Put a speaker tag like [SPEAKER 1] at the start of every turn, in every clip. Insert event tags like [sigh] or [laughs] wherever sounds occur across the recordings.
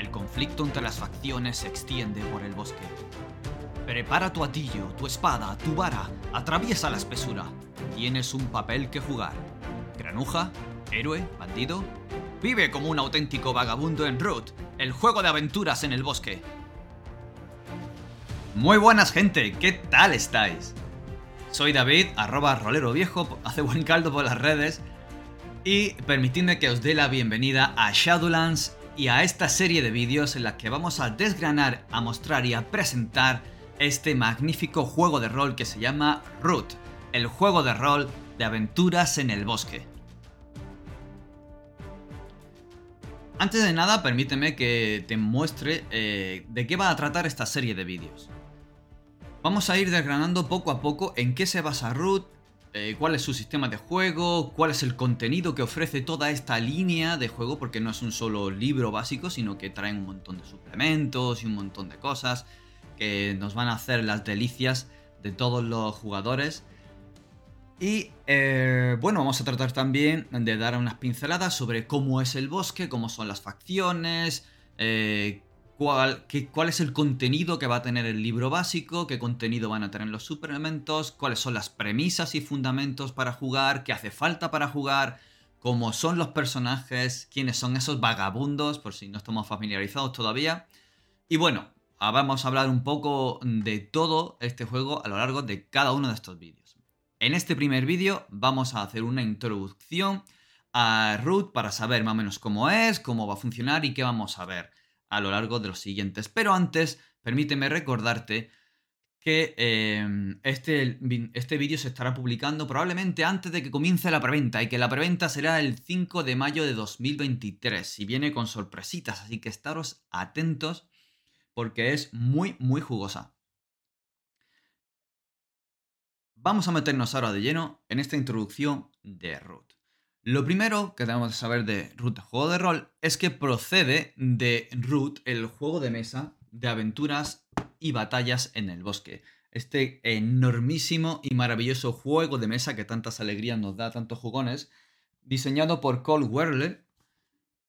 [SPEAKER 1] El conflicto entre las facciones se extiende por el bosque. Prepara tu atillo, tu espada, tu vara, atraviesa la espesura. Tienes un papel que jugar. Granuja, héroe, bandido. Vive como un auténtico vagabundo en Root, el juego de aventuras en el bosque. Muy buenas gente, ¿qué tal estáis? Soy David, arroba rolero viejo, hace buen caldo por las redes. Y permitidme que os dé la bienvenida a Shadowlands y a esta serie de vídeos en la que vamos a desgranar, a mostrar y a presentar este magnífico juego de rol que se llama Root, el juego de rol de aventuras en el bosque. Antes de nada, permíteme que te muestre eh, de qué va a tratar esta serie de vídeos. Vamos a ir desgranando poco a poco en qué se basa Root, eh, cuál es su sistema de juego, cuál es el contenido que ofrece toda esta línea de juego, porque no es un solo libro básico, sino que traen un montón de suplementos y un montón de cosas que nos van a hacer las delicias de todos los jugadores. Y eh, bueno, vamos a tratar también de dar unas pinceladas sobre cómo es el bosque, cómo son las facciones, eh, cuál, cuál es el contenido que va a tener el libro básico, qué contenido van a tener los suplementos, cuáles son las premisas y fundamentos para jugar, qué hace falta para jugar, cómo son los personajes, quiénes son esos vagabundos, por si no estamos familiarizados todavía. Y bueno, ah, vamos a hablar un poco de todo este juego a lo largo de cada uno de estos vídeos. En este primer vídeo vamos a hacer una introducción a Root para saber más o menos cómo es, cómo va a funcionar y qué vamos a ver a lo largo de los siguientes. Pero antes, permíteme recordarte que em, este, este vídeo se estará publicando probablemente antes de que comience la preventa y que la preventa será el 5 de mayo de 2023 y viene con sorpresitas, así que estaros atentos porque es muy, muy jugosa. Vamos a meternos ahora de lleno en esta introducción de Root. Lo primero que tenemos que saber de Root, juego de rol, es que procede de Root, el juego de mesa de aventuras y batallas en el bosque. Este enormísimo y maravilloso juego de mesa que tantas alegrías nos da, tantos jugones, diseñado por Cole Werler.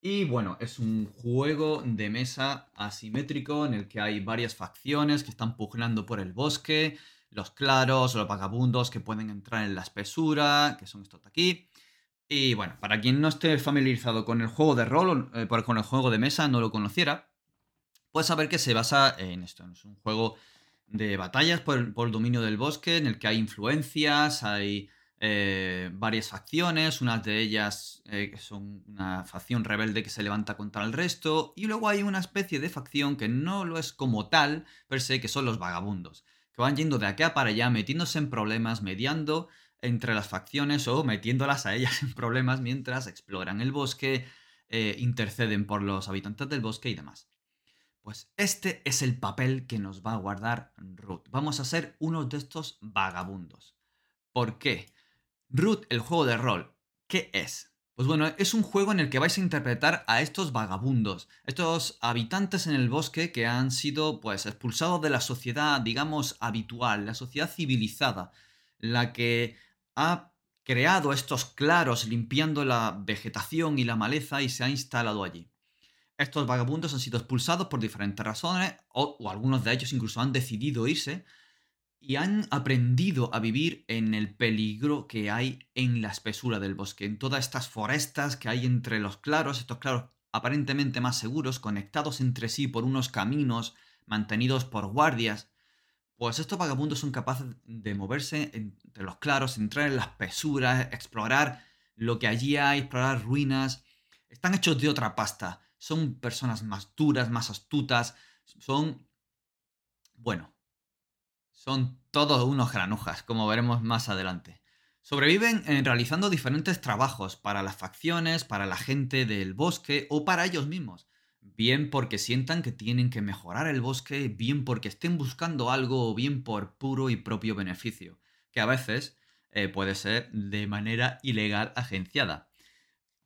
[SPEAKER 1] Y bueno, es un juego de mesa asimétrico en el que hay varias facciones que están pugnando por el bosque, los claros, los vagabundos que pueden entrar en la espesura, que son estos de aquí y bueno, para quien no esté familiarizado con el juego de rol, eh, con el juego de mesa, no lo conociera, puede saber que se basa en esto. Es un juego de batallas por el, dominio del bosque, en el que hay influencias, hay eh, varias facciones, unas de ellas eh, son una facción rebelde que se levanta contra el resto, y luego hay una especie de facción que no lo es como tal, per se, que son los vagabundos, que van yendo de acá para allá, metiéndose en problemas, mediando entre las facciones o metiéndolas a ellas [laughs] en problemas mientras exploran el bosque, eh, interceden por los habitantes del bosque y demás. Pues este es el papel que nos va a guardar Root. Vamos a ser uno de estos vagabundos. ¿Por qué? Root, el juego de rol, ¿qué es? Pues bueno, es un juego en el que vais a interpretar a estos vagabundos, estos habitantes en el bosque que han sido pues expulsados de la sociedad, digamos, habitual, la sociedad civilizada, la que ha creado estos claros limpiando la vegetación y la maleza y se ha instalado allí. Estos vagabundos han sido expulsados por diferentes razones, o, algunos de ellos incluso han decidido irse, y han aprendido a vivir en el peligro que hay en la espesura del bosque, en todas estas forestas que hay entre los claros, estos claros aparentemente más seguros, conectados entre sí por unos caminos mantenidos por guardias, pues estos vagabundos son capaces de moverse entre los claros, entrar en las pesuras, explorar lo que allí hay, explorar ruinas. Están hechos de otra pasta. Son personas más duras, más astutas. Son... Bueno. Son todos unos granujas, como veremos más adelante. Sobreviven en realizando diferentes trabajos para las facciones, para la gente del bosque o para ellos mismos bien porque sientan que tienen que mejorar el bosque, bien porque estén buscando algo o bien por puro y propio beneficio, que a veces eh, puede ser de manera ilegal agenciada.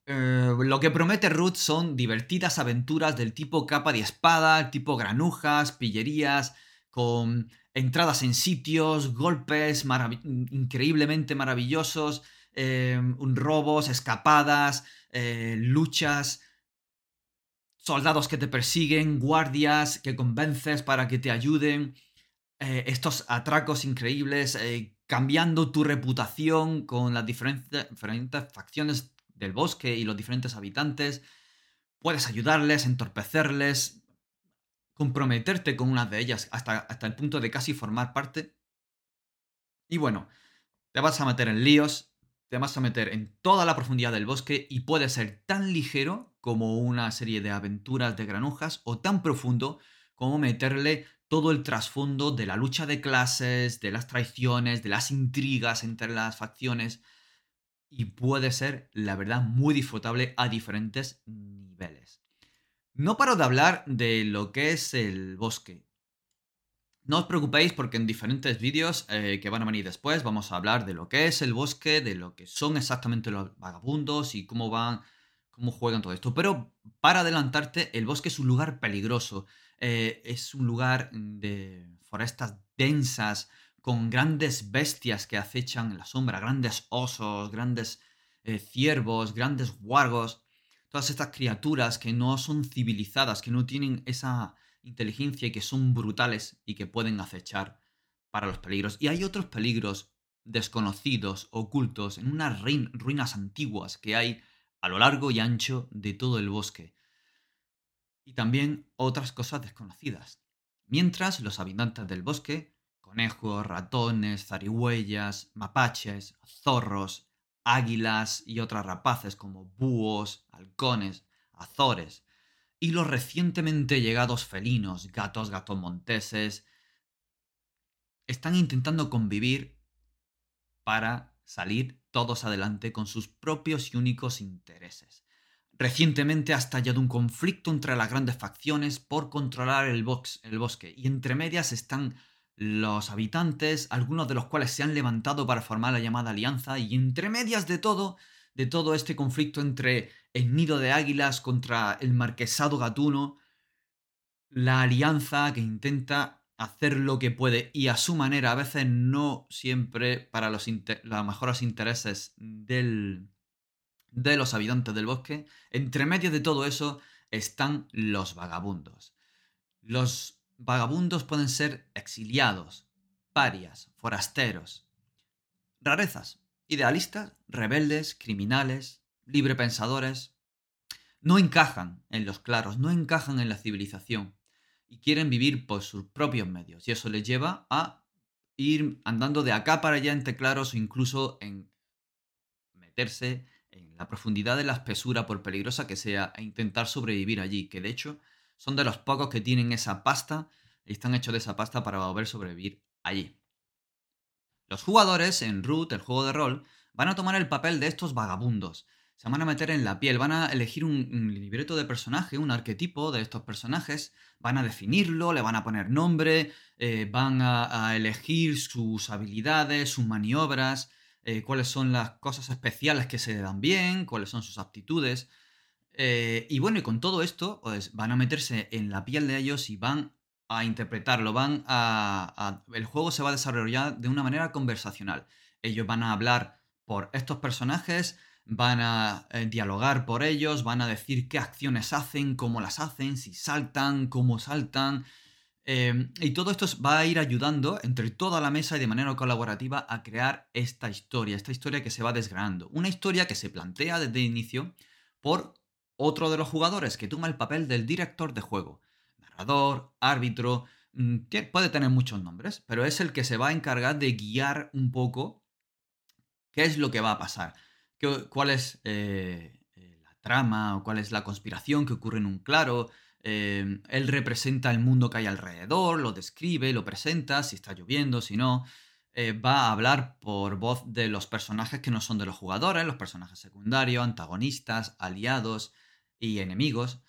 [SPEAKER 1] Eh, lo que promete Ruth son divertidas aventuras del tipo capa de espada, tipo granujas, pillerías, con entradas en sitios, golpes increíblemente maravillosos, eh, robos, escapadas, luchas soldados que te persiguen, guardias que convences para que te ayuden, eh, estos atracos increíbles, eh, cambiando tu reputación con las diferentes, diferentes facciones del bosque y los diferentes habitantes. Puedes ayudarles, entorpecerles, comprometerte con una de ellas hasta, hasta el punto de casi formar parte. Y bueno, te vas a meter en líos, te vas a meter en toda la profundidad del bosque y puede ser tan ligero como una serie de aventuras de granujas o tan profundo como meterle todo el trasfondo de la lucha de clases, de las traiciones, de las intrigas entre las facciones y puede ser, la verdad, muy disfrutable a diferentes niveles. No paro de hablar de lo que es el bosque. No os preocupéis porque en diferentes vídeos eh, que van a venir después vamos a hablar de lo que es el bosque, de lo que son exactamente los vagabundos y cómo van, cómo juegan todo esto. Pero para adelantarte, el bosque es un lugar peligroso. Eh, es un lugar de forestas densas, con grandes bestias que acechan en la sombra, grandes osos, grandes eh, ciervos, grandes guargos, todas estas criaturas que no son civilizadas, que no tienen esa inteligencia y que son brutales y que pueden acechar para los peligros. Y hay otros peligros desconocidos, ocultos, en unas ruinas antiguas que hay a lo largo y ancho de todo el bosque. Y también otras cosas desconocidas. Mientras los habitantes del bosque, conejos, ratones, zarigüeyas, mapaches, zorros, águilas y otras rapaces como búhos, halcones, azores, y los recientemente llegados felinos, gatos, gatos monteses, están intentando convivir para salir todos adelante con sus propios y únicos intereses. Recientemente ha estallado un conflicto entre las grandes facciones por controlar el, el bosque y entre medias están los habitantes, algunos de los cuales se han levantado para formar la llamada alianza y entre medias de todo de todo este conflicto entre el nido de águilas contra el marquesado gatuno, la alianza que intenta hacer lo que puede y a su manera, a veces no siempre para los, mejores intereses del, de los habitantes del bosque, entre medio de todo eso están los vagabundos. Los vagabundos pueden ser exiliados, parias, forasteros, rarezas, Idealistas, rebeldes, criminales, librepensadores, no encajan en los claros, no encajan en la civilización y quieren vivir por sus propios medios. Y eso les lleva a ir andando de acá para allá entre claros o incluso en meterse en la profundidad de la espesura, por peligrosa que sea, e intentar sobrevivir allí, que de hecho son de los pocos que tienen esa pasta y están hechos de esa pasta para poder sobrevivir allí. Los jugadores en Root, el juego de rol, van a tomar el papel de estos vagabundos. Se van a meter en la piel, van a elegir un, libreto de personaje, un arquetipo de estos personajes, van a definirlo, le van a poner nombre, eh, van a, elegir sus habilidades, sus maniobras, eh, cuáles son las cosas especiales que se dan bien, cuáles son sus aptitudes. Eh, y bueno, y con todo esto, pues van a meterse en la piel de ellos y van a interpretarlo, van a, El juego se va a desarrollar de una manera conversacional. Ellos van a hablar por estos personajes, van a eh, dialogar por ellos, van a decir qué acciones hacen, cómo las hacen, si saltan, cómo saltan. Em, y todo esto va a ir ayudando entre toda la mesa y de manera colaborativa a crear esta historia, esta historia que se va desgranando. Una historia que se plantea desde el inicio por otro de los jugadores que toma el papel del director de juego narrador, árbitro, mm, puede tener muchos nombres, pero es el que se va a encargar de guiar un poco qué es lo que va a pasar, cuál es eh, eh, la trama o cuál es la conspiración que ocurre en un claro. Em, él representa el mundo que hay alrededor, lo describe, lo presenta, si está lloviendo, si no. Eh, va a hablar por voz de los personajes que no son de los jugadores, los personajes secundarios, antagonistas, aliados y enemigos.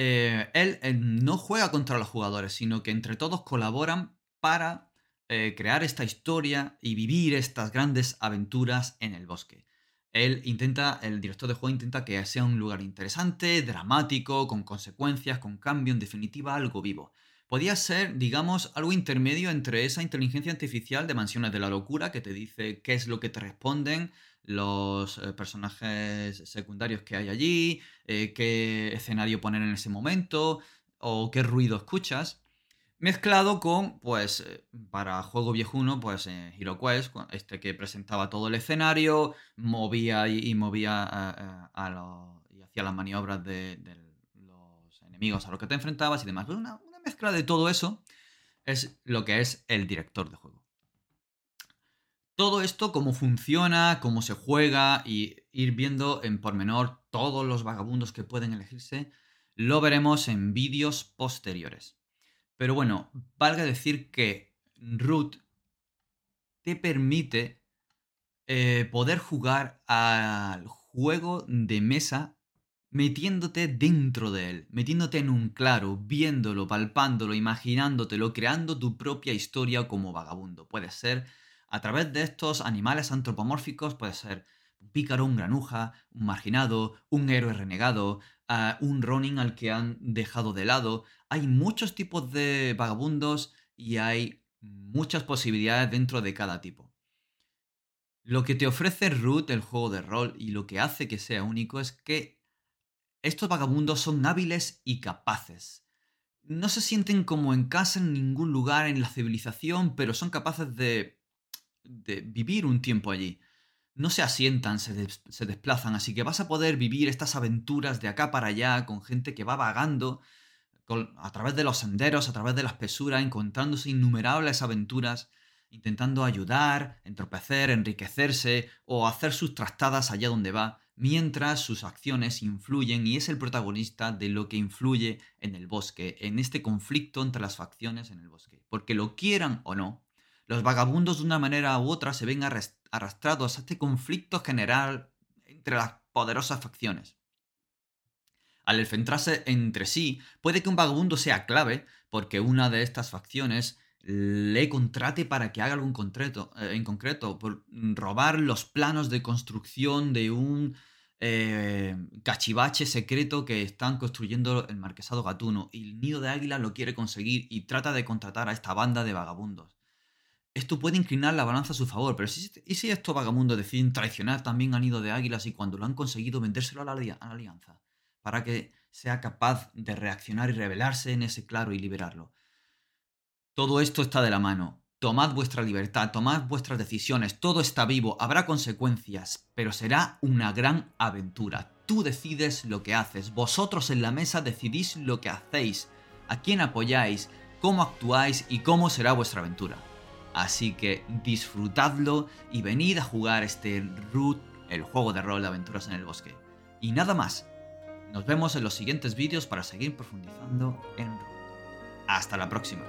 [SPEAKER 1] Eh, él, eh, no juega contra los jugadores, sino que entre todos colaboran para eh, crear esta historia y vivir estas grandes aventuras en el bosque. Él intenta, el director de juego intenta que sea un lugar interesante, dramático, con consecuencias, con cambio, en definitiva algo vivo. Podía ser, digamos, algo intermedio entre esa inteligencia artificial de mansiones de la locura que te dice qué es lo que te responden los eh, personajes secundarios que hay allí, eh, qué escenario poner en ese momento o qué ruido escuchas. Mezclado con, pues, eh, para juego viejuno, pues eh, Hero Quest, este que presentaba todo el escenario, movía y, movía a, los, y hacía las maniobras de, los enemigos a los que te enfrentabas y demás. Una, una mezcla de todo eso es lo que es el director de juego. Todo esto, cómo funciona, cómo se juega y ir viendo en pormenor todos los vagabundos que pueden elegirse, lo veremos en vídeos posteriores. Pero bueno, valga decir que root te permite eh, poder jugar al juego de mesa metiéndote dentro de él, metiéndote en un claro, viéndolo, palpándolo, imaginándotelo, creando tu propia historia como vagabundo. Puede ser a través de estos animales antropomórficos, puede ser un pícaro, un granuja, un marginado, un héroe renegado, un Ronin al que han dejado de lado. Hay muchos tipos de vagabundos y hay muchas posibilidades dentro de cada tipo. Lo que te ofrece Root, el juego de rol, y lo que hace que sea único es que estos vagabundos son hábiles y capaces. No se sienten como en casa en ningún lugar en la civilización, pero son capaces de, de vivir un tiempo allí no se asientan, se, desplazan, así que vas a poder vivir estas aventuras de acá para allá con gente que va vagando a través de los senderos, a través de la espesura, encontrándose innumerables aventuras, intentando ayudar, entorpecer, enriquecerse o hacer sus trastadas allá donde va, mientras sus acciones influyen y es el protagonista de lo que influye en el bosque, en este conflicto entre las facciones en el bosque. Porque lo quieran o no, los vagabundos de una manera u otra se ven arrastrados a este conflicto general entre las poderosas facciones. Al enfrentarse entre sí, puede que un vagabundo sea clave porque una de estas facciones le contrate para que haga algo concreto, eh, en concreto, por robar los planos de construcción de un eh, cachivache secreto que están construyendo el marquesado Gatuno y el nido de águila lo quiere conseguir y trata de contratar a esta banda de vagabundos esto puede inclinar la balanza a su favor, pero si, ¿y si estos vagabundos deciden traicionar también a Nido de Águilas y cuando lo han conseguido vendérselo a la, alianza? Para que sea capaz de reaccionar y rebelarse en ese claro y liberarlo. Todo esto está de la mano. Tomad vuestra libertad, tomad vuestras decisiones, todo está vivo, habrá consecuencias, pero será una gran aventura. Tú decides lo que haces, vosotros en la mesa decidís lo que hacéis, a quién apoyáis, cómo actuáis y cómo será vuestra aventura. Así que disfrutadlo y venid a jugar este Root, el juego de rol de aventuras en el bosque. Y nada más. Nos vemos en los siguientes vídeos para seguir profundizando en Root. Hasta la próxima.